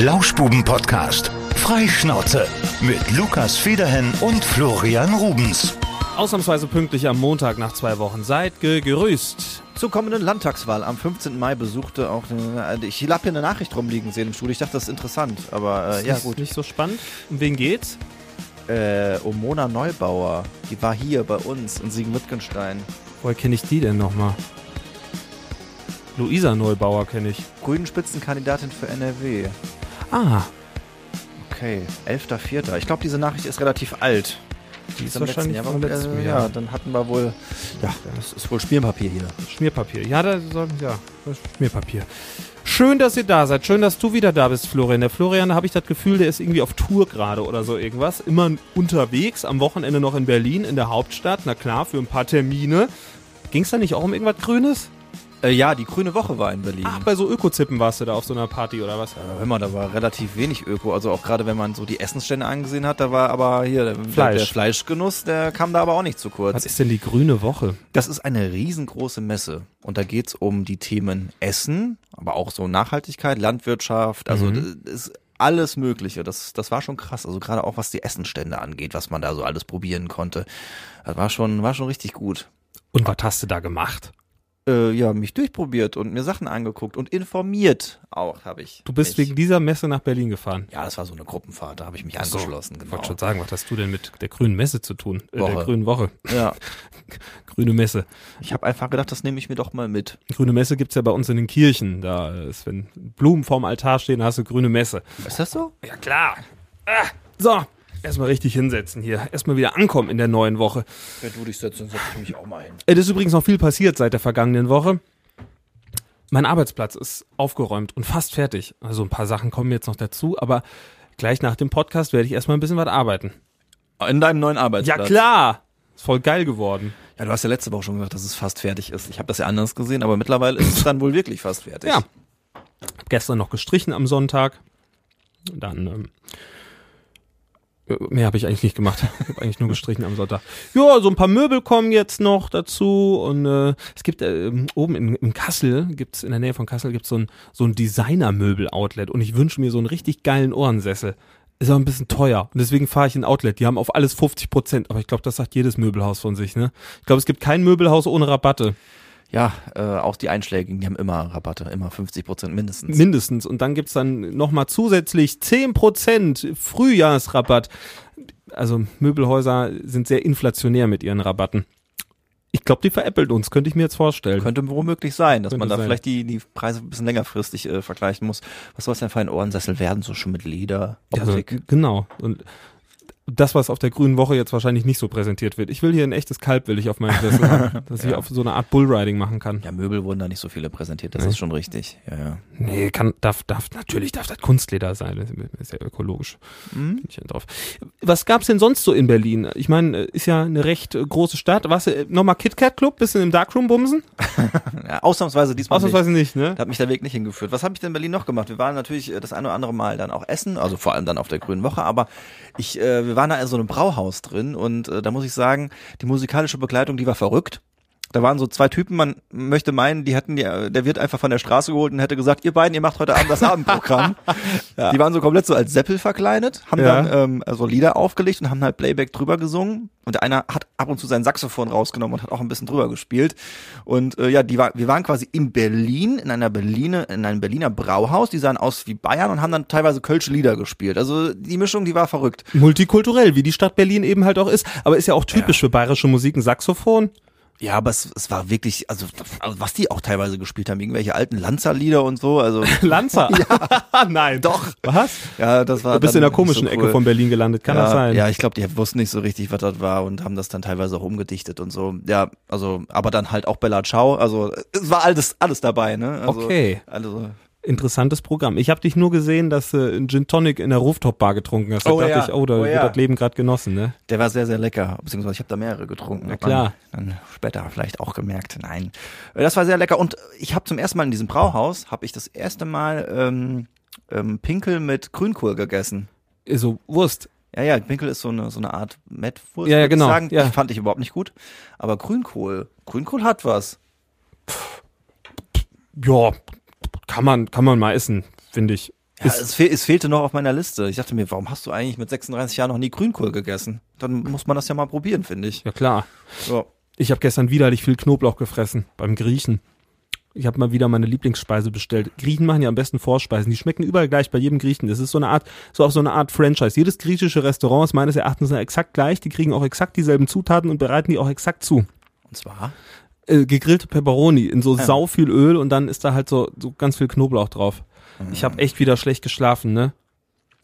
Lauschbuben-Podcast. Freischnauze mit Lukas Federhen und Florian Rubens. Ausnahmsweise pünktlich am Montag nach zwei Wochen. Seid gegrüßt. Zur kommenden Landtagswahl am 15. Mai besuchte auch, eine, ich habe hier eine Nachricht rumliegen sehen im Studio. Ich dachte, das ist interessant, aber äh, ja Ist gut. Nicht so spannend. Um wen geht's? Äh, um Mona Neubauer, die war hier bei uns in Siegen-Wittgenstein. Woher kenne ich die denn nochmal? Luisa Neubauer kenne ich. Grünen Spitzenkandidatin für NRW. Ah, Okay, 11.04. Ich glaube, diese Nachricht ist relativ alt. die ist wahrscheinlich Jahr, vom letzten äh, Jahr. Ja, dann hatten wir wohl, ja, das ist wohl Spielpapier hier. Schmierpapier. Ja, da soll, ja, das ist Schmierpapier. Schön, dass ihr da seid. Schön, dass du wieder da bist, Florian. Der Florian, da habe ich das Gefühl, der ist irgendwie auf Tour gerade oder so irgendwas. Immer unterwegs, am Wochenende noch in Berlin, in der Hauptstadt. Na klar, für ein paar Termine. Ging es da nicht auch um irgendwas Grünes? Äh, ja, die Grüne Woche war in Berlin. Ach, bei so Ökozippen warst du da auf so einer Party oder was? Hör mal, da war relativ wenig Öko. Also auch gerade wenn man so die Essensstände angesehen hat, da war aber hier der, Fleisch. der Fleischgenuss, der kam da aber auch nicht zu kurz. Was ist denn die grüne Woche? Das ist eine riesengroße Messe und da geht's um die Themen Essen, aber auch so Nachhaltigkeit, Landwirtschaft, also Mhm. das ist alles Mögliche. Das, das war schon krass. Also gerade auch was die Essenstände angeht, was man da so alles probieren konnte. Das war schon, war schon richtig gut. Und was hast du da gemacht? Äh, ja, mich durchprobiert und mir Sachen angeguckt und informiert auch habe ich. Du bist mich. wegen dieser Messe nach Berlin gefahren. Ja, das war so eine Gruppenfahrt, da habe ich mich so. angeschlossen. Ich Genau. wollte schon sagen, was hast du denn mit der grünen Messe zu tun? Äh, der grünen Woche. Ja, Grüne Messe. ich habe einfach gedacht, das nehme ich mir doch mal mit. Grüne Messe gibt's ja bei uns in den Kirchen. Da ist, wenn Blumen vorm Altar stehen, hast du grüne Messe. Ist das so? Ja, klar. Ah, so, erstmal richtig hinsetzen hier. Erstmal wieder ankommen in der neuen Woche. Wenn du dich setzt, dann setze ich mich auch mal hin. Es ist übrigens noch viel passiert seit der vergangenen Woche. Mein Arbeitsplatz ist aufgeräumt und fast fertig. Also ein paar Sachen kommen jetzt noch dazu, aber gleich nach dem Podcast werde ich erstmal ein bisschen was arbeiten. In deinem neuen Arbeitsplatz? Ja, klar. Ist voll geil geworden. Ja, du hast ja letzte Woche schon gesagt, dass es fast fertig ist. Ich habe das ja anders gesehen, aber mittlerweile ist es dann wohl wirklich fast fertig. Ja. Hab gestern noch gestrichen am Sonntag. Dann, ähm, äh, mehr habe ich eigentlich nicht gemacht. Ich habe eigentlich nur gestrichen am Sonntag. Ja, so ein paar Möbel kommen jetzt noch dazu und äh, es gibt äh, oben in, in Kassel, gibt's in der Nähe von Kassel gibt's so ein so ein Designer-Möbel-Outlet und ich wünsche mir so einen richtig geilen Ohrensessel. Ist aber ein bisschen teuer und deswegen fahre ich in Outlet. Die haben auf alles 50 Prozent, aber ich glaube, das sagt jedes Möbelhaus von sich. Ne? Ich glaube, es gibt kein Möbelhaus ohne Rabatte. Ja, äh, auch die Einschlägigen, die haben immer Rabatte, immer 50 Prozent mindestens. Mindestens. Und dann gibt's dann nochmal zusätzlich 10% Frühjahrsrabatt. Also Möbelhäuser sind sehr inflationär mit ihren Rabatten. Ich glaube, die veräppeln uns, könnte ich mir jetzt vorstellen. Könnte womöglich sein, dass Könnte man da sein. vielleicht die, die Preise ein bisschen längerfristig äh, vergleichen muss. Was soll es denn für ein Ohrensessel werden? So schon mit Leder, Ja, Optik. genau. Und das, was auf der grünen Woche jetzt wahrscheinlich nicht so präsentiert wird. Ich will hier ein echtes Kalb, will ich auf meinem Sessel haben, dass ich auf so eine Art Bullriding machen kann. ja, Möbel wurden da nicht so viele präsentiert, das Nee. ist schon richtig. Ja, ja. Nee, kann, darf, darf, natürlich darf das Kunstleder sein. Das ist ja ökologisch. Bin ich ja drauf. Was gab's denn sonst so in Berlin? Ich meine, ist ja eine recht große Stadt. Warst du äh, nochmal KitKat Club? Bisschen im Darkroom bumsen? ja ausnahmsweise diesmal nicht. Ausnahmsweise nicht, ne? Da hat mich der Weg nicht hingeführt. Was habe ich denn in Berlin noch gemacht? Wir waren natürlich äh, das eine oder andere Mal dann auch essen, also vor allem dann auf der Grünen Woche, aber ich, äh, wir waren da in so einem Brauhaus drin und äh, da muss ich sagen, die musikalische Begleitung, die war verrückt. Da waren so zwei Typen, man möchte meinen, die hätten die, der wird einfach von der Straße geholt und hätte gesagt, ihr beiden, ihr macht heute Abend das Abendprogramm. Die waren so komplett so als Seppel verkleidet, haben Ja. dann ähm, also Lieder aufgelegt und haben halt Playback drüber gesungen. Und der eine hat ab und zu sein Saxophon rausgenommen und hat auch ein bisschen drüber gespielt. Und äh, ja, die war, wir waren quasi in Berlin, in einer Berliner, in einem Berliner Brauhaus, die sahen aus wie Bayern und haben dann teilweise kölsche Lieder gespielt. Also die Mischung, die war verrückt. Multikulturell, wie die Stadt Berlin eben halt auch ist. Aber ist ja auch typisch für bayerische Musik ein Saxophon. Ja, aber es, es war wirklich, also, was die auch teilweise gespielt haben, irgendwelche alten Lanzer-Lieder und so, also Lanzer. ja. Nein. Doch. Was? ja, das war Du bist in der komischen so Ecke cool. von Berlin gelandet. Kann ja, das sein? Ja, ich glaube, die wussten nicht so richtig, was das war und haben das dann teilweise auch umgedichtet und so. Ja, also, aber dann halt auch Bella Ciao, also es war alles, alles dabei, ne? Also, Okay. Also, Interessantes Programm. Ich habe dich nur gesehen, dass du einen Gin Tonic in der Rooftop-Bar getrunken hast. Da Oh dachte ja. ich, oh, da Oh wird ja. das Leben gerade genossen, ne? der war sehr, sehr lecker, beziehungsweise ich habe da mehrere getrunken. Na klar. Dann später vielleicht auch gemerkt. Nein, Äh, das war sehr lecker und ich habe zum ersten Mal in diesem Brauhaus, habe ich das erste Mal ähm, ähm, Pinkel mit Grünkohl gegessen. So, Wurst. Ja, ja, Pinkel ist so eine, so eine Art Mettwurst, Ja, ja, genau, sagen. ja. Die fand ich überhaupt nicht gut. Aber Grünkohl, Grünkohl hat was. Ja, kann man, kann man mal essen, finde ich. Ja, es, fehl, es fehlte noch auf meiner Liste. Ich dachte mir, warum hast du eigentlich mit 36 Jahren noch nie Grünkohl gegessen? Dann muss man das ja mal probieren, finde ich. Ja klar. Ja. Ich habe gestern widerlich viel Knoblauch gefressen beim Griechen. Ich habe mal wieder meine Lieblingsspeise bestellt. Griechen machen ja am besten Vorspeisen. Die schmecken überall gleich bei jedem Griechen. Das ist so eine Art, so auch so eine Art Franchise. Jedes griechische Restaurant ist meines Erachtens exakt gleich. Die kriegen auch exakt dieselben Zutaten und bereiten die auch exakt zu. Und zwar? Äh, gegrillte Peperoni in so Ja. sau viel Öl und dann ist da halt so, so ganz viel Knoblauch drauf. Ich habe echt wieder schlecht geschlafen, ne?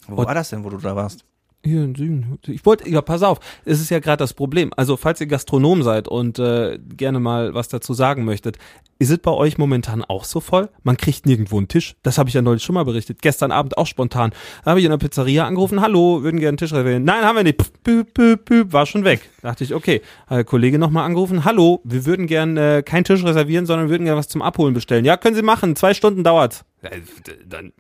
Wo Und- war das denn, wo du da warst? Hier in Süden. Ich wollte, ja, pass auf, es ist ja gerade das Problem. Also, falls ihr Gastronom seid und äh, gerne mal was dazu sagen möchtet, ist es bei euch momentan auch so voll? Man kriegt nirgendwo einen Tisch. Das habe ich ja neulich schon mal berichtet. Gestern Abend auch spontan. Da habe ich in der Pizzeria angerufen, hallo, würden gerne einen Tisch reservieren. Nein, haben wir nicht. Püp, püp, püp, war schon weg. Da dachte ich, okay. Hat der Kollege nochmal angerufen, hallo, wir würden gern äh, keinen Tisch reservieren, sondern würden gerne was zum Abholen bestellen. Ja, können Sie machen, zwei Stunden dauert's. Dann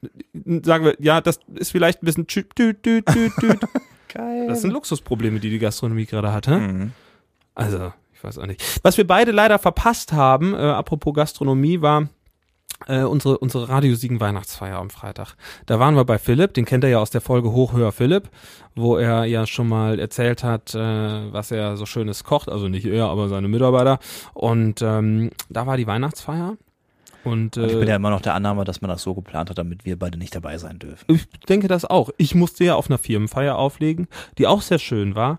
sagen wir, ja, das ist vielleicht ein bisschen. Geil. Das sind Luxusprobleme, die die Gastronomie gerade hat. Hä? Mhm. Also, ich weiß auch nicht. Was wir beide leider verpasst haben, äh, apropos Gastronomie, war äh, unsere, unsere radiosiegen Weihnachtsfeier am Freitag. Da waren wir bei Philipp, den kennt er ja aus der Folge Hochhöher Philipp, wo er ja schon mal erzählt hat, äh, was er so schönes kocht, also nicht er, aber seine Mitarbeiter. Und ähm, da war die Weihnachtsfeier. Und, Und ich bin äh, ja immer noch der Annahme, dass man das so geplant hat, damit wir beide nicht dabei sein dürfen. ich denke das auch. Ich musste ja auf einer Firmenfeier auflegen, die auch sehr schön war.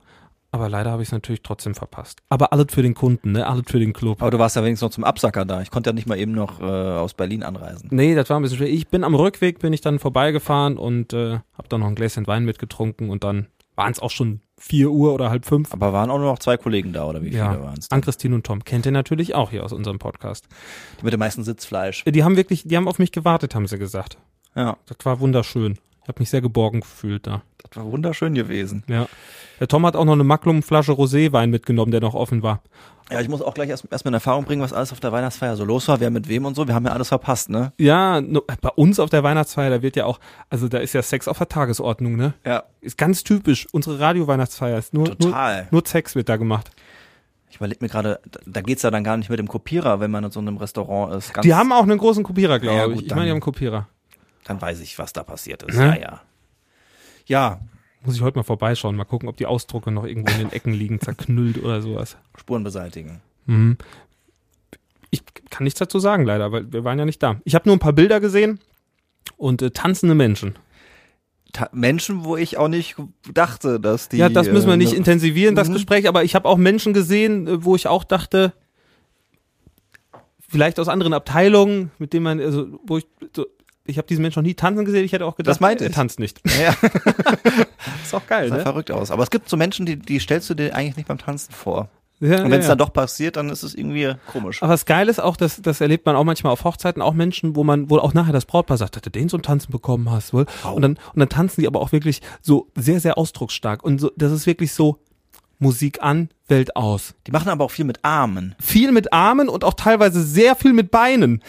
Aber leider habe ich es natürlich trotzdem verpasst. Aber alles für den Kunden, ne? Alles für den Club. Aber du warst ja wenigstens noch zum Absacker da. Ich konnte ja nicht mal eben noch äh, aus Berlin anreisen. Nee, das war ein bisschen schwer. Ich bin am Rückweg, bin ich dann vorbeigefahren und äh, habe dann noch ein Gläschen Wein mitgetrunken und dann waren es auch schon vier Uhr oder halb fünf. Aber waren auch nur noch zwei Kollegen da, oder wie viele Ja, waren es? Ann-Christine und Tom kennt ihr natürlich auch hier aus unserem Podcast. Die mit dem meisten Sitzfleisch. Die haben wirklich, die haben auf mich gewartet, haben sie gesagt. Ja, Das war wunderschön. Ich habe mich sehr geborgen gefühlt da. Das war wunderschön gewesen. Ja. Der Tom hat auch noch eine Maklum-Flasche Roséwein mitgenommen, der noch offen war. Ja, ich muss auch gleich erst, erst in Erfahrung bringen, was alles auf der Weihnachtsfeier so los war, wer mit wem und so. Wir haben ja alles verpasst, ne? Ja, no, bei uns auf der Weihnachtsfeier, da wird ja auch, also da ist ja Sex auf der Tagesordnung, ne? Ja. Ist ganz typisch. Unsere Radio-Weihnachtsfeier ist nur, nur, Total. nur Sex wird da gemacht. Ich überlege mir gerade, da, geht's ja dann gar nicht mit dem Kopierer, wenn man in so einem Restaurant ist. Ganz, Die haben auch einen großen Kopierer, glaube Ja, ich. gut, ich meine, die haben einen Kopierer. Dann weiß ich, was da passiert ist. Ne? Ja, ja. Ja, Muss ich heute mal vorbeischauen, mal gucken, ob die Ausdrucke noch irgendwo in den Ecken liegen, zerknüllt oder sowas. Spuren beseitigen. Mhm. Ich kann nichts dazu sagen, leider, weil wir waren ja nicht da. Ich habe nur ein paar Bilder gesehen und äh, tanzende Menschen. Ta Menschen, wo ich auch nicht dachte, dass die. ja, das müssen wir äh, nicht ne- intensivieren, das Mhm. Gespräch, aber ich habe auch Menschen gesehen, äh, wo ich auch dachte, vielleicht aus anderen Abteilungen, mit denen man, also, wo ich, so, ich habe diesen Menschen noch nie tanzen gesehen, ich hätte auch gedacht, Das meinte er tanzt nicht. Ja, ist auch geil, sah ne? verrückt aus. Aber es gibt so Menschen, die, die stellst du dir eigentlich nicht beim Tanzen vor. Ja, Und wenn es ja. dann doch passiert, dann ist es irgendwie komisch. Aber das Geile ist auch, dass das erlebt man auch manchmal auf Hochzeiten, auch Menschen, wo man wohl auch nachher das Brautpaar sagt, dass du den zum Tanzen bekommen hast, wohl. Und dann und dann tanzen die aber auch wirklich so sehr sehr ausdrucksstark und so das ist wirklich so Musik an, Welt aus. Die machen aber auch viel mit Armen. Viel mit Armen und auch teilweise sehr viel mit Beinen.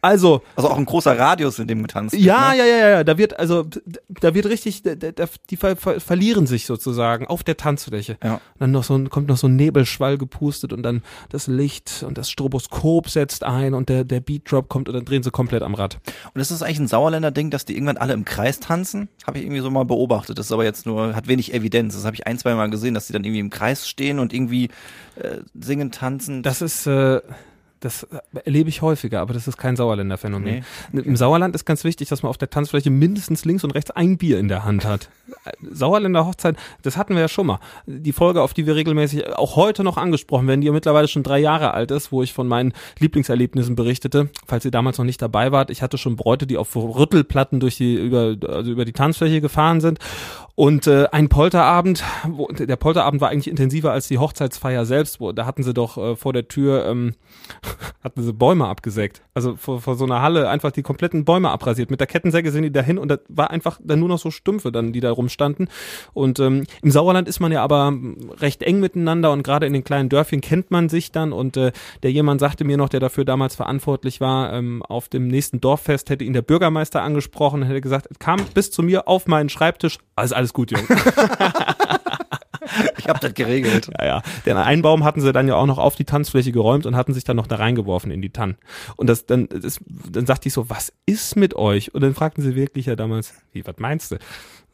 Also, Also auch ein großer Radius, in dem getanzt wird. ja, ne? ja, ja, ja, da wird also da wird richtig da, da, die ver, ver, verlieren sich sozusagen auf der Tanzfläche. Ja. Und dann noch so ein, kommt noch so ein Nebelschwall gepustet und dann das Licht und das Stroboskop setzt ein und der, der Beatdrop kommt und dann drehen sie komplett am Rad. Und ist das eigentlich ein Sauerländer Ding, dass die irgendwann alle im Kreis tanzen? Habe ich irgendwie so mal beobachtet. Das ist aber jetzt nur, hat wenig Evidenz. Das habe ich ein, zwei Mal gesehen, dass die dann irgendwie im Kreis stehen und irgendwie äh, singen, tanzen. Das ist, äh, das erlebe ich häufiger, aber das ist kein Sauerländer Phänomen. Im Sauerland ist ganz wichtig, dass man auf der Tanzfläche mindestens links und rechts ein Bier in der Hand hat. Sauerländer Hochzeit, das hatten wir ja schon mal. Die Folge, auf die wir regelmäßig auch heute noch angesprochen werden, die ja mittlerweile schon drei Jahre alt ist, wo ich von meinen Lieblingserlebnissen berichtete. Falls ihr damals noch nicht dabei wart, ich hatte schon Bräute, die auf Rüttelplatten durch die, über, also über die Tanzfläche gefahren sind. Und äh, ein Polterabend, wo, der Polterabend war eigentlich intensiver als die Hochzeitsfeier selbst, wo da hatten sie doch äh, vor der Tür ähm, hatten sie Bäume abgesägt. Also vor, vor so einer Halle einfach die kompletten Bäume abrasiert. Mit der Kettensäge sind die dahin und da war einfach dann nur noch so Stümpfe dann, die da rumstanden. Und ähm, im Sauerland ist man ja aber recht eng miteinander und gerade in den kleinen Dörfchen kennt man sich dann und äh, der jemand sagte mir noch, der dafür damals verantwortlich war, ähm, auf dem nächsten Dorffest hätte ihn der Bürgermeister angesprochen, hätte gesagt, es kam bis zu mir auf meinen Schreibtisch, alles alles gut, Junge. Ich Ich hab das geregelt. Ja, ja. Den einen Baum hatten sie dann ja auch noch auf die Tanzfläche geräumt und hatten sich dann noch da reingeworfen in die Tannen. Und das dann, das, dann sagte ich so, was ist mit euch? Und dann fragten sie wirklich ja damals, wie, was meinst du?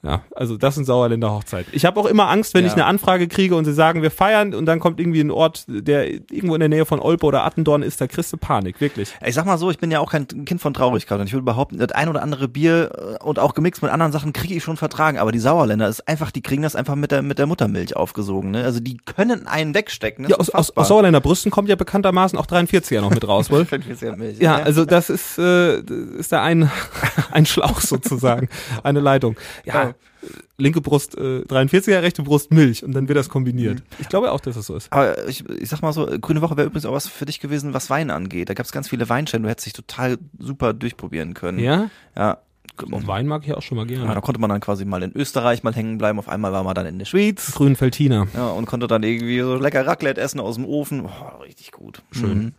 Ja, also das sind Sauerländer Hochzeit. Ich habe auch immer Angst, wenn Ja. ich eine Anfrage kriege und sie sagen, wir feiern und dann kommt irgendwie ein Ort, der irgendwo in der Nähe von Olpe oder Attendorn ist, da kriegst du Panik, wirklich. Ich sag mal so, ich bin ja auch kein Kind von Traurigkeit und ich würde behaupten, das ein oder andere Bier äh, und auch gemixt mit anderen Sachen kriege ich schon vertragen, aber die Sauerländer ist einfach, die kriegen das einfach mit der mit der Muttermilch aufgesogen, ne? Also die können einen wegstecken. Ja, aus, aus, aus Sauerländer Brüsten kommt ja bekanntermaßen auch 43er noch mit raus, wohl? Milch, Ja, also das ist, äh, ist da ein, ein Schlauch sozusagen, eine Leitung. Ja, Ja. Linke Brust äh, 43er, rechte Brust Milch und dann wird das kombiniert. Ich glaube auch, dass es so ist. Aber ich, ich sag mal so, Grüne Woche wäre übrigens auch was für dich gewesen, was Wein angeht. Da gab es ganz viele Weinstände, du hättest dich total super durchprobieren können. Ja? Ja. Und Wein mag ich auch schon mal Ja, gerne. da konnte man dann quasi mal in Österreich mal hängen bleiben, auf einmal war man dann in der Schweiz. Grünen Feltiner. Ja, und konnte dann irgendwie so lecker Raclette essen aus dem Ofen. Oh, richtig gut. Schön. Mhm.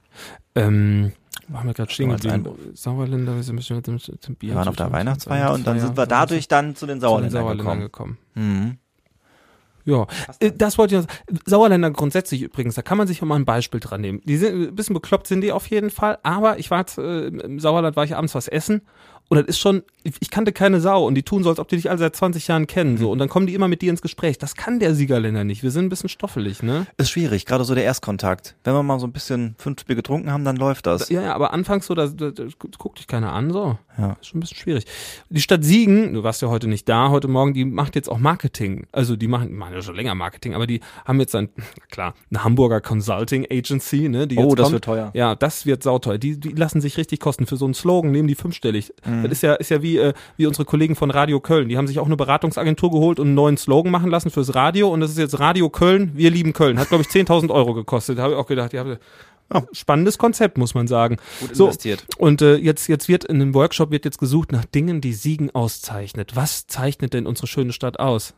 Ähm, haben wir gerade stehen geblieben? Sauerländer, wir sind ein bisschen mit dem, Bier. Wir waren auf der Weihnachtsfeier und dann sind wir dadurch dann zu den zu den Sauerländern gekommen. Mhm. Ja, äh, das wollte ich noch sagen. Sauerländer grundsätzlich übrigens, da kann man sich auch mal ein Beispiel dran nehmen. Die sind ein bisschen bekloppt sind die auf jeden Fall, aber ich war jetzt, äh, im Sauerland war ich abends was essen und das ist schon, ich kannte keine Sau und die tun so, als ob die dich alle seit 20 Jahren kennen, so und dann kommen die immer mit dir ins Gespräch. Das kann der Siegerländer nicht. Wir sind ein bisschen stoffelig, ne? Ist schwierig, gerade so der Erstkontakt. Wenn wir mal so ein bisschen fünf Bier getrunken haben, dann läuft das. Ja, ja, aber anfangs so, da, da, da guckt dich keiner an, so. Ja. Ist schon ein bisschen schwierig. Die Stadt Siegen, du warst ja heute nicht da, heute Morgen, die macht jetzt auch Marketing. Also die machen, machen ja schon länger Marketing, aber die haben jetzt ein, klar, eine Hamburger Consulting Agency, ne? Die Oh, jetzt das kommt. wird teuer. Ja, das wird sauteuer. Die, die lassen sich richtig kosten. Für so einen Slogan nehmen die fünfstellig. Mhm. Das ist ja, ist ja wie, äh, wie unsere Kollegen von Radio Köln. Die haben sich auch eine Beratungsagentur geholt und einen neuen Slogan machen lassen fürs Radio. Und das ist jetzt Radio Köln, wir lieben Köln. Hat, glaube ich, 10.000 Euro gekostet. Da habe ich auch gedacht, ja, spannendes Konzept, muss man sagen. Gut so, investiert. Und äh, jetzt, jetzt wird in einem Workshop wird jetzt gesucht nach Dingen, die Siegen auszeichnet. Was zeichnet denn unsere schöne Stadt aus?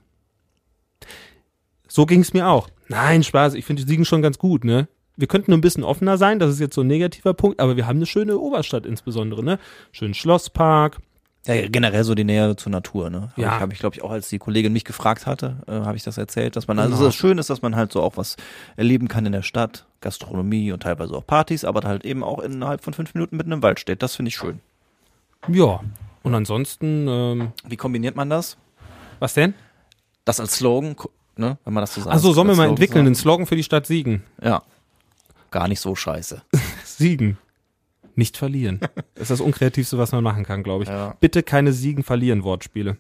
So ging es mir auch. Nein, Spaß, ich finde Siegen schon ganz gut, ne? Wir könnten nur ein bisschen offener sein, das ist jetzt so ein negativer Punkt, aber wir haben eine schöne Oberstadt insbesondere, ne? Schönen Schlosspark. Ja, generell so die Nähe zur Natur, ne? Hab Ja. Ich, habe ich, glaube ich, auch als die Kollegin mich gefragt hatte, äh, habe ich das erzählt, dass man, also Genau. das schön ist, dass man halt so auch was erleben kann in der Stadt, Gastronomie und teilweise auch Partys, aber halt eben auch innerhalb von fünf Minuten mitten im Wald steht. Das finde ich schön. Ja. Und ansonsten, ähm, Wie kombiniert man das? was denn? Das als Slogan, ne? Wenn man das so sagt. Achso, sollen wir mal entwickeln, einen Slogan für die Stadt Siegen. Ja. Gar nicht so scheiße. Siegen. Nicht verlieren. Das ist das Unkreativste, was man machen kann, glaube ich. Ja. Bitte keine Siegen-Verlieren-Wortspiele.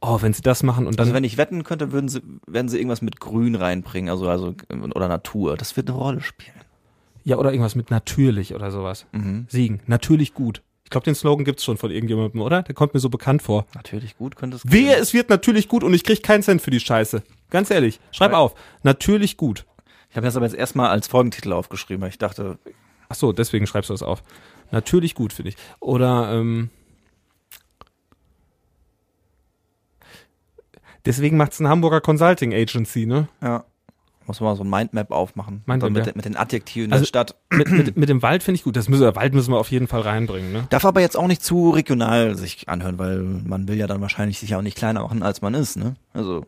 Oh, wenn sie das machen und dann. Also wenn ich wetten könnte, würden sie, werden sie irgendwas mit Grün reinbringen, also, also, oder Natur. Das wird eine Rolle spielen. ja, oder irgendwas mit natürlich oder sowas. Mhm. Siegen. Natürlich gut. Ich glaube, den Slogan gibt's schon von irgendjemandem, oder? Der kommt mir so bekannt vor. Natürlich gut könnte es Wehe, es wird natürlich gut und ich krieg keinen Cent für die Scheiße. Ganz ehrlich. Schreib Ja. auf. Natürlich gut. Ich habe das aber jetzt erstmal als Folgentitel aufgeschrieben, weil ich dachte, Ach so, deswegen schreibst du das auf. Natürlich gut, finde ich. Oder, ähm, deswegen macht's eine Hamburger Consulting Agency, ne? ja, muss man mal so ein Mindmap aufmachen. Mindmap, mit, ja. mit den Adjektiven Also- der Stadt. Mit, mit, mit dem Wald finde ich gut. Das müssen, Wald müssen wir auf jeden Fall reinbringen, ne? Darf aber jetzt auch nicht zu regional sich anhören, weil man will ja dann wahrscheinlich sich auch nicht kleiner machen, als man ist, ne? Also,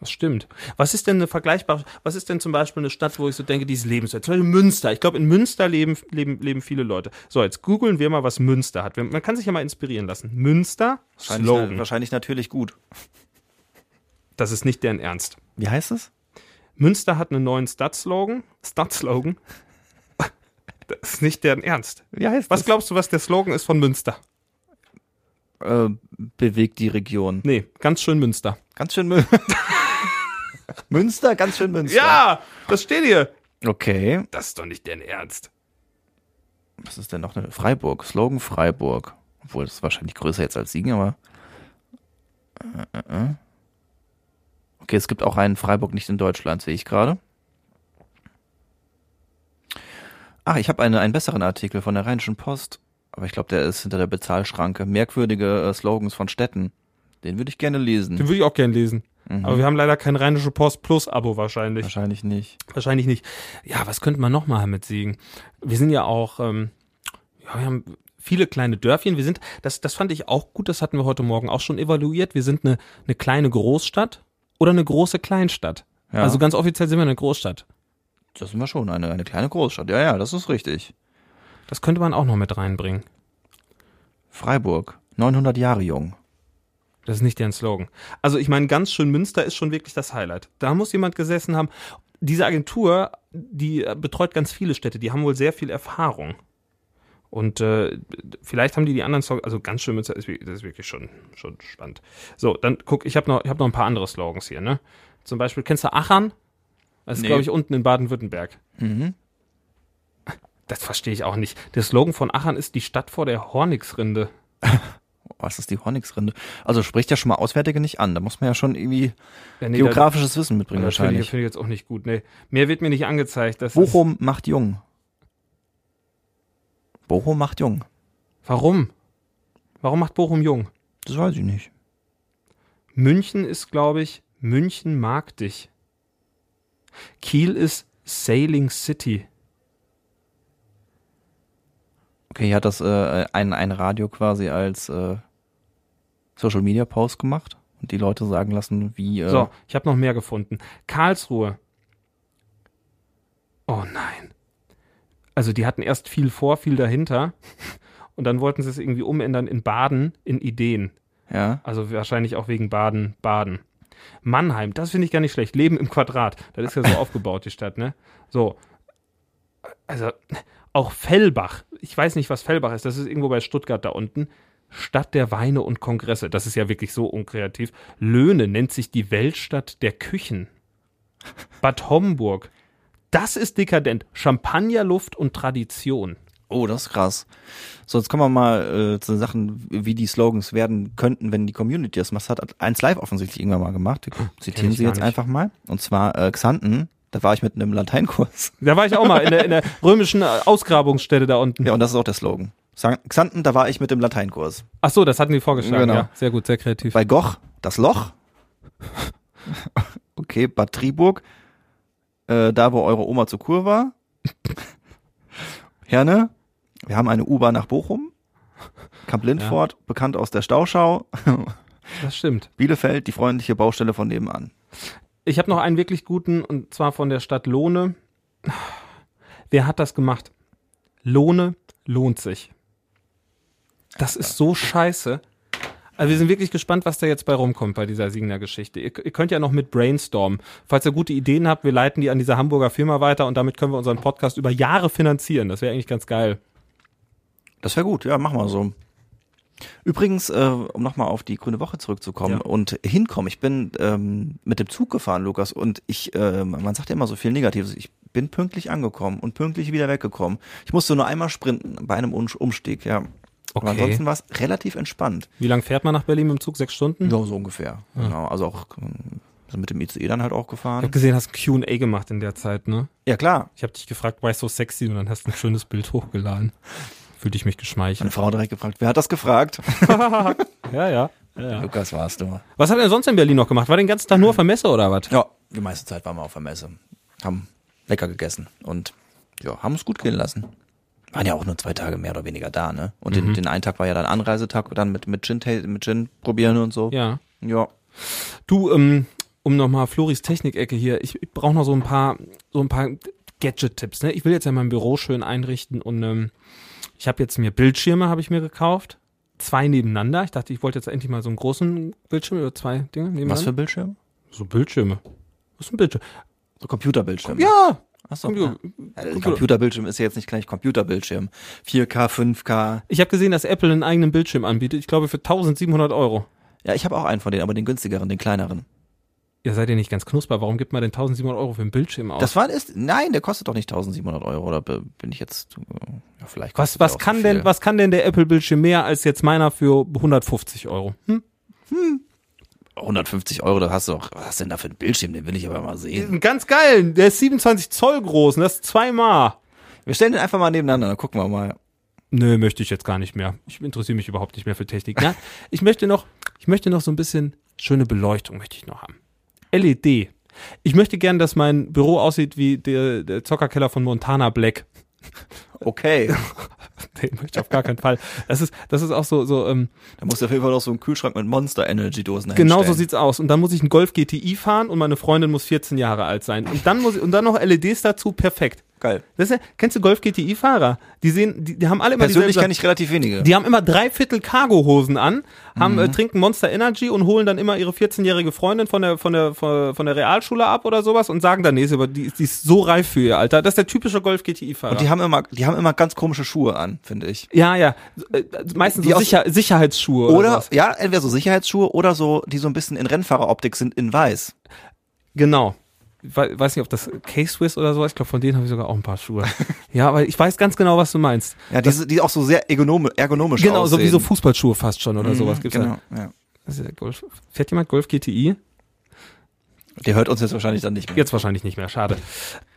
Das stimmt. Was ist denn eine vergleichbare, was ist denn zum Beispiel eine Stadt, wo ich so denke, die ist lebenswert? Zum Beispiel Münster. Ich glaube, in Münster leben, leben, leben viele Leute. So, jetzt googeln wir mal, was Münster hat. Man kann sich ja mal inspirieren lassen. Münster, wahrscheinlich, Slogan. wahrscheinlich natürlich gut. Das ist nicht deren Ernst. Wie heißt es? Münster hat einen neuen Stud-Slogan. Stud-Slogan. Das ist nicht deren Ernst. Wie heißt Was glaubst du, was der Slogan ist von Münster? Äh, bewegt die Region. Nee, ganz schön Münster. Ganz schön Mün Münster, ganz schön Münster. Ja, das steht hier. Okay. Das ist doch nicht deren Ernst. Was ist denn noch eine Freiburg? Slogan Freiburg. Obwohl, das ist wahrscheinlich größer jetzt als Siegen, aber. Äh, äh, äh. Okay, es gibt auch einen Freiburg nicht in Deutschland, sehe ich gerade. Ach, ich habe eine, einen besseren Artikel von der Rheinischen Post, aber ich glaube, der ist hinter der Bezahlschranke. Merkwürdige äh, Slogans von Städten. Den würde ich gerne lesen. Den würde ich auch gern lesen. Mhm. Aber wir haben leider kein Rheinische Post Plus Abo wahrscheinlich. Wahrscheinlich nicht. Wahrscheinlich nicht. Ja, was könnte man noch mal mit Siegen? Wir sind ja auch, ähm, ja, wir haben viele kleine Dörfchen. Wir sind, das, das fand ich auch gut, das hatten wir heute Morgen auch schon evaluiert. Wir sind eine, eine kleine Großstadt oder eine große Kleinstadt. Ja. Also ganz offiziell sind wir eine Großstadt. Das sind wir schon, eine, eine kleine Großstadt. Ja, ja, das ist richtig. Das könnte man auch noch mit reinbringen. Freiburg, 900 Jahre jung. Das ist nicht deren Slogan. Also ich meine, ganz schön Münster ist schon wirklich das Highlight. Da muss jemand gesessen haben. Diese Agentur, die betreut ganz viele Städte, die haben wohl sehr viel Erfahrung. Und äh, vielleicht haben die die anderen Slogans, also ganz schön Münster ist, wirklich- das ist wirklich schon, schon spannend. So, dann guck, ich habe noch, ich hab noch ein paar andere Slogans hier, ne? Zum Beispiel, kennst du Achern? Das ist, Nee. glaube ich, unten in Baden-Württemberg. Mhm. Das verstehe ich auch nicht. Der Slogan von Achern ist die Stadt vor der Hornixrinde. Was ist die Hornixrinde? Also spricht ja schon mal Auswärtige nicht an. Da muss man ja schon irgendwie Ja, nee, da- geografisches Wissen mitbringen das finde ich, wahrscheinlich. finde ich jetzt auch nicht gut. Nee, mehr wird mir nicht angezeigt. Das Bochum macht jung. Bochum macht jung. warum? Warum macht Bochum jung? Das weiß ich nicht. München ist, glaube ich, München mag dich. Kiel ist Sailing City. Okay, hier hat das äh, ein, ein Radio quasi als äh, Social Media Post gemacht und die Leute sagen lassen, wie äh, So, ich habe noch mehr gefunden. Karlsruhe. Oh nein. Also die hatten erst viel vor, viel dahinter. Und dann wollten sie es irgendwie umändern in Baden, in Ideen. ja. Also wahrscheinlich auch wegen Baden, Baden. Mannheim, das finde ich gar nicht schlecht. Leben im Quadrat. Das ist ja so aufgebaut, die Stadt, ne? So. Also, auch Fellbach. Ich weiß nicht, was Fellbach ist. Das ist irgendwo bei Stuttgart da unten. Stadt der Weine und Kongresse. Das ist ja wirklich so unkreativ. Löhne nennt sich die Weltstadt der Küchen. Bad Homburg. Das ist dekadent. Champagnerluft und Tradition. Oh, das ist krass. So, jetzt kommen wir mal äh, zu Sachen, wie die Slogans werden könnten, wenn die Community das macht. Das hat eins live offensichtlich irgendwann mal gemacht. Wir zitieren sie jetzt nicht. einfach mal. Und zwar äh, Xanten. Da war ich mit einem Lateinkurs. Da war ich auch mal in der, in der römischen äh, Ausgrabungsstätte da unten. Ja, und das ist auch der Slogan. Xanten, da war ich mit dem Lateinkurs. Ach so, das hatten die vorgeschlagen. Genau. Ja, sehr gut, sehr kreativ. Bei Goch, das Loch. okay, Bad Triburg. Äh, da, wo eure Oma zur Kur war. Herne. Wir haben eine U-Bahn nach Bochum. Kamp Lindfort, bekannt aus der Stauschau. Das stimmt. Bielefeld, die freundliche Baustelle von nebenan. Ich habe noch einen wirklich guten, und zwar von der Stadt Lohne. Wer hat das gemacht? Lohne lohnt sich. Das ist so scheiße. Also wir sind wirklich gespannt, was da jetzt bei rumkommt bei dieser Signer Geschichte. Ihr, ihr könnt ja noch mit brainstormen. Falls ihr gute Ideen habt, wir leiten die an diese Hamburger Firma weiter und damit können wir unseren Podcast über Jahre finanzieren. Das wäre eigentlich ganz geil. Das wäre gut, ja, machen wir so. Übrigens, äh, um nochmal auf die Grüne Woche zurückzukommen Ja. und hinkommen. Ich bin ähm, mit dem Zug gefahren, Lukas, und ich, äh, man sagt ja immer so viel Negatives. Ich bin pünktlich angekommen und pünktlich wieder weggekommen. Ich musste nur einmal sprinten bei einem Um- Umstieg, ja. Aber Okay. ansonsten war es relativ entspannt. Wie lang fährt man nach Berlin mit dem Zug? Sechs Stunden? Ja, so ungefähr. Genau. Also auch ähm, mit dem ICE dann halt auch Ich gefahren. habe gesehen, hast Q&A gemacht in der Zeit, ne? Ja, klar. Ich habe dich gefragt, ich so sexy? Und dann hast du ein schönes Bild hochgeladen. Fühlte ich mich geschmeichelt. Frau hat direkt gefragt, wer hat das gefragt? Ja, ja. ja. Lukas warst du. Was hat er sonst in Berlin noch gemacht? War den ganzen Tag nur auf der Messe oder was? Ja, die meiste Zeit waren wir auf der Messe. Haben lecker gegessen und ja, haben es gut gehen lassen. Waren ja auch nur zwei Tage mehr oder weniger da, ne? Und den, den einen Tag war ja dann Anreisetag, dann mit, mit Gin, mit Gin probieren und so. Ja. Ja. Du, ähm, um nochmal Floris Technikecke hier, ich, ich brauche noch so ein paar, so ein paar Gadget-Tipps. Ne? Ich will jetzt ja mein Büro schön einrichten und ähm, ich habe jetzt mir Bildschirme, habe ich mir gekauft. Zwei nebeneinander. Ich dachte, ich wollte jetzt endlich mal so einen großen Bildschirm oder zwei Dinge nebeneinander. Was für Bildschirm? So Bildschirme. Was ist ein Bildschirm? So Computerbildschirm. Ja! Achso. Computer- Ja. Ja, Computerbildschirm ist ja jetzt nicht gleich Computerbildschirm. 4K, 5K. Ich habe gesehen, dass Apple einen eigenen Bildschirm anbietet. Ich glaube für 1700 Euro. Ja, ich habe auch einen von denen, aber den günstigeren, den kleineren. Ihr seid ja nicht ganz knusper. Warum gibt man denn 1700 Euro für einen Bildschirm aus? Das war ist nein, der kostet doch nicht 1700 Euro oder bin ich jetzt äh, ja vielleicht was, was auch so kann denn, was kann denn der Apple-Bildschirm mehr als jetzt meiner für 150 Euro? Hm? 150 Euro, da hast du doch, was hast denn da für einen Bildschirm, den will ich aber mal sehen. Ganz geil. Der ist 27 Zoll groß und das ist zweimal. Wir stellen den einfach mal nebeneinander, dann gucken wir mal. Nö, möchte ich jetzt gar nicht mehr. Ich interessiere mich überhaupt nicht mehr für Technik. Ja, ich möchte noch, ich möchte noch so ein bisschen schöne Beleuchtung möchte ich noch haben. LED. Ich möchte gern, dass mein Büro aussieht wie der, der Zockerkeller von Montana Black. Okay. Nee, möchte ich auf gar keinen Fall. Das ist, das ist auch so, so, ähm, Da musst du auf jeden Fall noch so einen Kühlschrank mit Monster Energy Dosen genau so sieht's aus. Und dann muss ich einen Golf GTI fahren und meine Freundin muss 14 Jahre alt sein. Und dann muss ich, und dann noch LEDs dazu, perfekt. Geil. Das ist kennst du Golf GTI-Fahrer? Die sehen, die, die haben alle immer Persönlich kenne ich relativ wenige. Die haben immer drei Viertel Cargo-Hosen an, haben, Mhm. äh, trinken Monster Energy und holen dann immer ihre 14-jährige Freundin von der, von der, von der Realschule ab oder sowas und sagen dann, nee, die, die ist so reif für ihr Alter. Das ist der typische Golf GTI-Fahrer. Und die haben immer, die haben immer ganz komische Schuhe an, finde ich. Ja, ja. Äh, Meistens Die so Sicher Sicherheitsschuhe. Oder, Oder, was. ja, entweder so Sicherheitsschuhe oder so, die so ein bisschen in Rennfahreroptik sind in weiß. Genau. Weiß nicht, ob das K-Swiss oder so ist. Ich glaube, von denen habe ich sogar auch ein paar Schuhe. ja, aber ich weiß ganz genau, was du meinst. Ja, diese, die auch so sehr ergonom ergonomisch Genau, aussehen. so wie so Fußballschuhe fast schon oder sowas gibt's genau, ist ja Golf. Fährt jemand Golf GTI? Der hört uns jetzt wahrscheinlich dann nicht mehr. Jetzt wahrscheinlich nicht mehr, schade.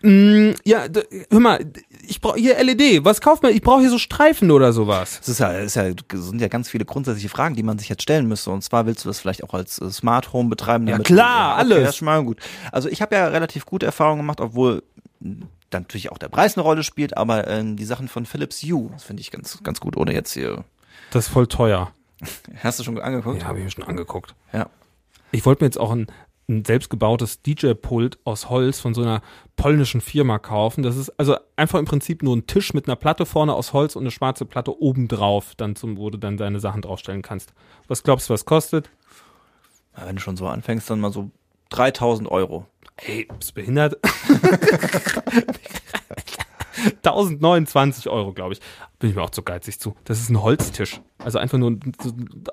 Mm, ja, hör mal, ich brauche hier LED. Was kauft man? Ich brauche hier so Streifen oder sowas. Es ist ja, ist ja, sind ja ganz viele grundsätzliche Fragen, die man sich jetzt stellen müsste. Und zwar willst du das vielleicht auch als äh, Smart Home betreiben? Ja, klar, alles. Das ist schon mal gut. Also ich habe ja relativ gute Erfahrungen gemacht, obwohl mh, dann natürlich auch der Preis eine Rolle spielt, aber ähm, die Sachen von Philips Hue, das finde ich ganz, ganz gut, ohne jetzt hier. Das ist voll teuer. Hast du schon angeguckt? Ja, habe ich mir schon angeguckt. Ja. Ich wollte mir jetzt auch ein, ein selbstgebautes DJ-Pult aus Holz von so einer polnischen Firma kaufen. Das ist also einfach im Prinzip nur ein Tisch mit einer Platte vorne aus Holz und eine schwarze Platte obendrauf, dann zum, wo du dann deine Sachen draufstellen kannst. Was glaubst du, was kostet? Ja, Wenn du schon so anfängst, dann mal so 3000 Euro. Ey, bist du behindert? 1029 Euro, glaube ich. Bin ich mir auch zu geizig zu. Das ist ein Holztisch. Also einfach nur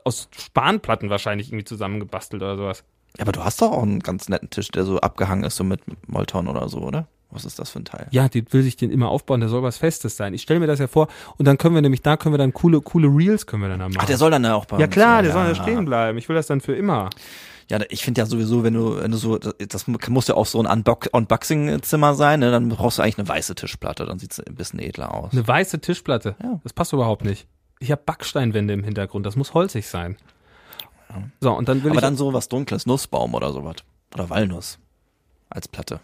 aus Spanplatten wahrscheinlich irgendwie zusammengebastelt oder sowas. Ja, aber du hast doch auch einen ganz netten Tisch, der so abgehangen ist, so mit Molton oder so, oder? Was ist das für ein Teil? Ja, die will sich den immer aufbauen, der soll was Festes sein. Ich stelle mir das ja vor und dann können wir nämlich, da können wir dann coole, coole Reels können wir dann da machen. Ach, der soll dann ja auch bei ja uns- klar, der soll ja stehen bleiben. Ich will das dann für immer. Ja, ich finde ja sowieso, wenn du, wenn du so, das muss ja auch so ein Unbox Unboxing-Zimmer sein, ne? dann brauchst du eigentlich eine weiße Tischplatte, dann sieht's ein bisschen edler aus. Eine weiße Tischplatte. Ja. Das passt überhaupt nicht. Ich habe Backsteinwände im Hintergrund, das muss holzig sein. So, und dann will Aber ich dann so was Dunkles, Nussbaum oder sowas. Oder Walnuss. Als Platte.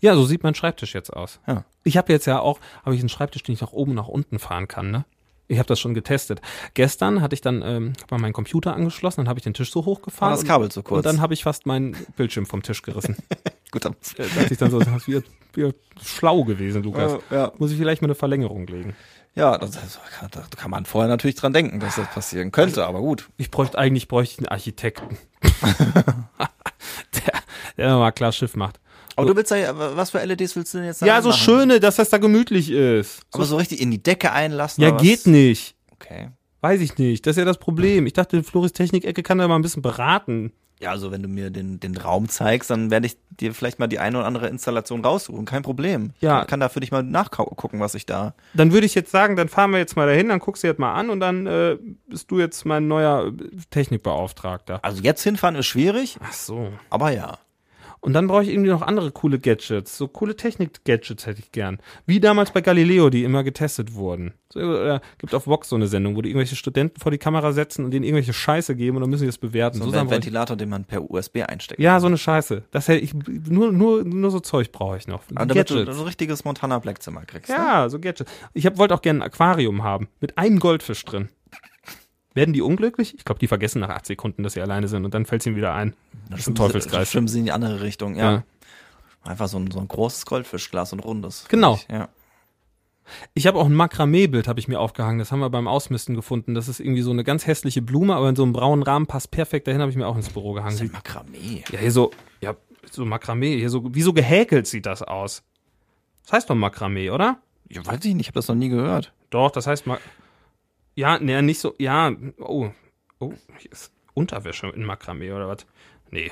Ja, so sieht mein Schreibtisch jetzt aus. Ja. Ich habe jetzt ja auch, habe ich einen Schreibtisch, den ich nach oben, nach unten fahren kann, ne? Ich habe das schon getestet. Gestern hatte ich dann ähm, hab mal meinen Computer angeschlossen, dann habe ich den Tisch so hochgefahren. War das Kabel zu kurz? Und dann habe ich fast meinen Bildschirm vom Tisch gerissen. Gut, dann, Da dachte ich dann so, das ist wieder, wieder schlau gewesen, Lukas. Ja, ja. Muss ich vielleicht mal eine Verlängerung legen. Ja, das, das, da kann man vorher natürlich dran denken, dass das passieren könnte, aber gut. Ich bräuchte, eigentlich bräuchte ich einen Architekten. der, der mal klar Schiff macht. Aber du willst ja, was für LEDs willst du denn jetzt da Ja, so machen? schöne, dass das da gemütlich ist. Aber so richtig in die Decke einlassen? Ja, oder was? geht nicht. Okay. Weiß ich nicht. Das ist ja das Problem. Ich dachte, Floris Technik-Ecke kann da mal ein bisschen beraten. Ja, also wenn du mir den, den Raum zeigst, dann werde ich dir vielleicht mal die eine oder andere Installation raussuchen. Kein Problem. Ja. Ich kann da für dich mal nachgucken, was ich da. Dann würde ich jetzt sagen, dann fahren wir jetzt mal dahin, dann guckst du jetzt mal an und dann äh, bist du jetzt mein neuer äh, Technikbeauftragter. Also jetzt hinfahren ist schwierig, Ach so. aber ja. Und dann brauche ich irgendwie noch andere coole Gadgets. So coole Technik-Gadgets hätte ich gern. Wie damals bei Galileo, die immer getestet wurden. So, äh, gibt auf Vox so eine Sendung, wo die irgendwelche Studenten vor die Kamera setzen und denen irgendwelche Scheiße geben und dann müssen sie das bewerten. So So ein brauch ich- Ventilator, den man per USB einsteckt. ja, so eine Scheiße. Das hätte ich, nur, nur, nur so Zeug brauche ich noch. Aber damit du Gadgets. so ein richtiges Montana Black Zimmer kriegst. Ne? Ja, so Gadgets. Ich hab, wollte auch gerne ein Aquarium haben. Mit einem Goldfisch drin. Werden die unglücklich? Ich glaube, die vergessen nach acht Sekunden, dass sie alleine sind und dann fällt es ihnen wieder ein. Das ist ein Teufelskreis. Schwimmen sie in die andere Richtung, ja. Ja. Einfach so ein, so ein großes Goldfischglas und rundes. Genau. Ja. Ich habe auch ein Makramee-Bild, habe ich mir aufgehangen. Das haben wir beim Ausmisten gefunden. Das ist irgendwie so eine ganz hässliche Blume, aber in so einem braunen Rahmen passt perfekt dahin, habe ich mir auch ins Büro gehangen. Das ist Sieht, ein Makramee. ja, hier so, ja, so Makramee, hier so, wie so gehäkelt sieht das aus. Das heißt doch Makramee, oder? Ja, weiß ich nicht, ich habe das noch nie gehört. Doch, das heißt Ma Ja, nee, nicht so. Ja, oh. Oh, hier ist Unterwäsche in Makramee oder was? Nee.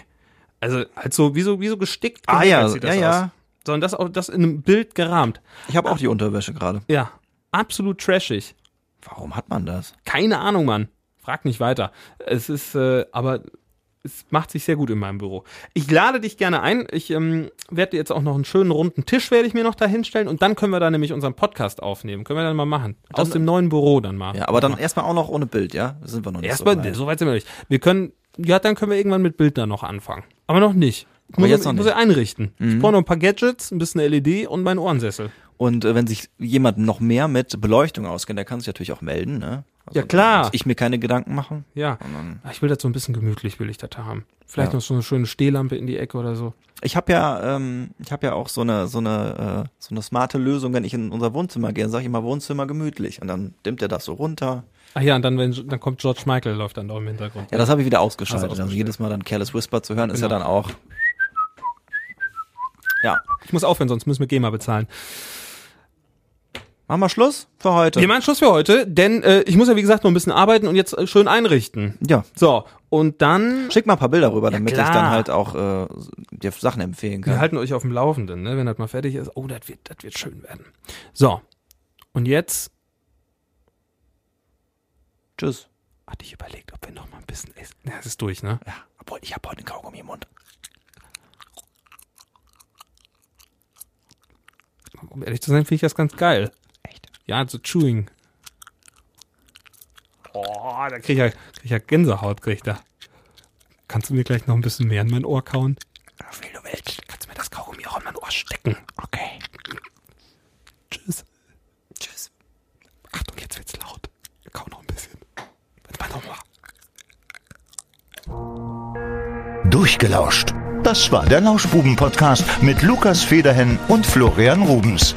Also, halt so, wie so, wie so gestickt. Ah, ja, sieht das ja, ja. Aus. Sondern das auch, das in einem Bild gerahmt. Ich habe auch die Unterwäsche gerade. Ja. Absolut trashig. Warum hat man das? Keine Ahnung, Mann. Frag nicht weiter. Es ist, äh, aber es macht sich sehr gut in meinem Büro. Ich lade dich gerne ein. Ich ähm, werde jetzt auch noch einen schönen runden Tisch werde ich mir noch da hinstellen und dann können wir da nämlich unseren Podcast aufnehmen. Können wir dann mal machen. Aus dem neuen Büro dann mal. Ja, aber dann erstmal auch noch ohne Bild, ja? Sind wir noch nicht Erstmal, so weit. so weit sind wir nicht. Wir können, ja, dann können wir irgendwann mit Bildern noch anfangen. Aber noch nicht. Ich muss, jetzt ich noch muss nicht. Mhm. ja einrichten. Ich brauche noch ein paar Gadgets, ein bisschen LED und meinen Ohrensessel. Und äh, wenn sich jemand noch mehr mit Beleuchtung auskennt, der kann sich natürlich auch melden. Ne? Also Ja, klar. Ich mir keine Gedanken machen. Ja. Ah, Ich will das so ein bisschen gemütlich, will ich das haben. Vielleicht Ja. noch so eine schöne Stehlampe in die Ecke oder so. Ich habe ja, ähm, ich habe ja auch so eine so eine äh, so eine smarte Lösung, wenn ich in unser Wohnzimmer gehe, sage ich immer Wohnzimmer gemütlich und dann dimmt er das so runter. Ah ja, und dann, wenn, dann kommt George Michael, läuft dann da im Hintergrund. Ja, das habe ich wieder ausgeschaltet. Also ausgestellt. jedes Mal dann Careless Whisper zu hören, ist ja Genau. dann auch. Ja. Ich muss aufhören, sonst müssen wir GEMA bezahlen. Machen wir Schluss für heute. Wir machen Schluss für heute, denn äh, ich muss ja wie gesagt noch ein bisschen arbeiten und jetzt äh, schön einrichten. Ja. So, und dann Schick mal ein paar Bilder rüber, damit ich klar. dann halt auch äh, dir Sachen empfehlen wir kann. halten euch auf dem Laufenden, ne? wenn das mal fertig ist. Oh, das wird, das wird schön werden. So, und jetzt Tschüss. hatte ich überlegt, ob wir noch mal ein bisschen essen. Ja, es ist durch, ne? Ja, obwohl ich habe heute einen Kaugummi im Mund. Um ehrlich zu sein, finde ich das ganz geil. Ja, so Chewing. Oh, da krieg ich ja, krieg ich ja Gänsehaut, krieg ich da. Kannst du mir gleich noch ein bisschen mehr in mein Ohr kauen? Wie du willst. Kannst du mir das Kaugummi auch in mein Ohr stecken? Okay. Tschüss. Tschüss. Achtung, jetzt wird's laut. Kau noch ein bisschen. Warte mal nochmal. Durchgelauscht. Das war der Lauschbuben-Podcast mit Lukas Federhen und Florian Rubens.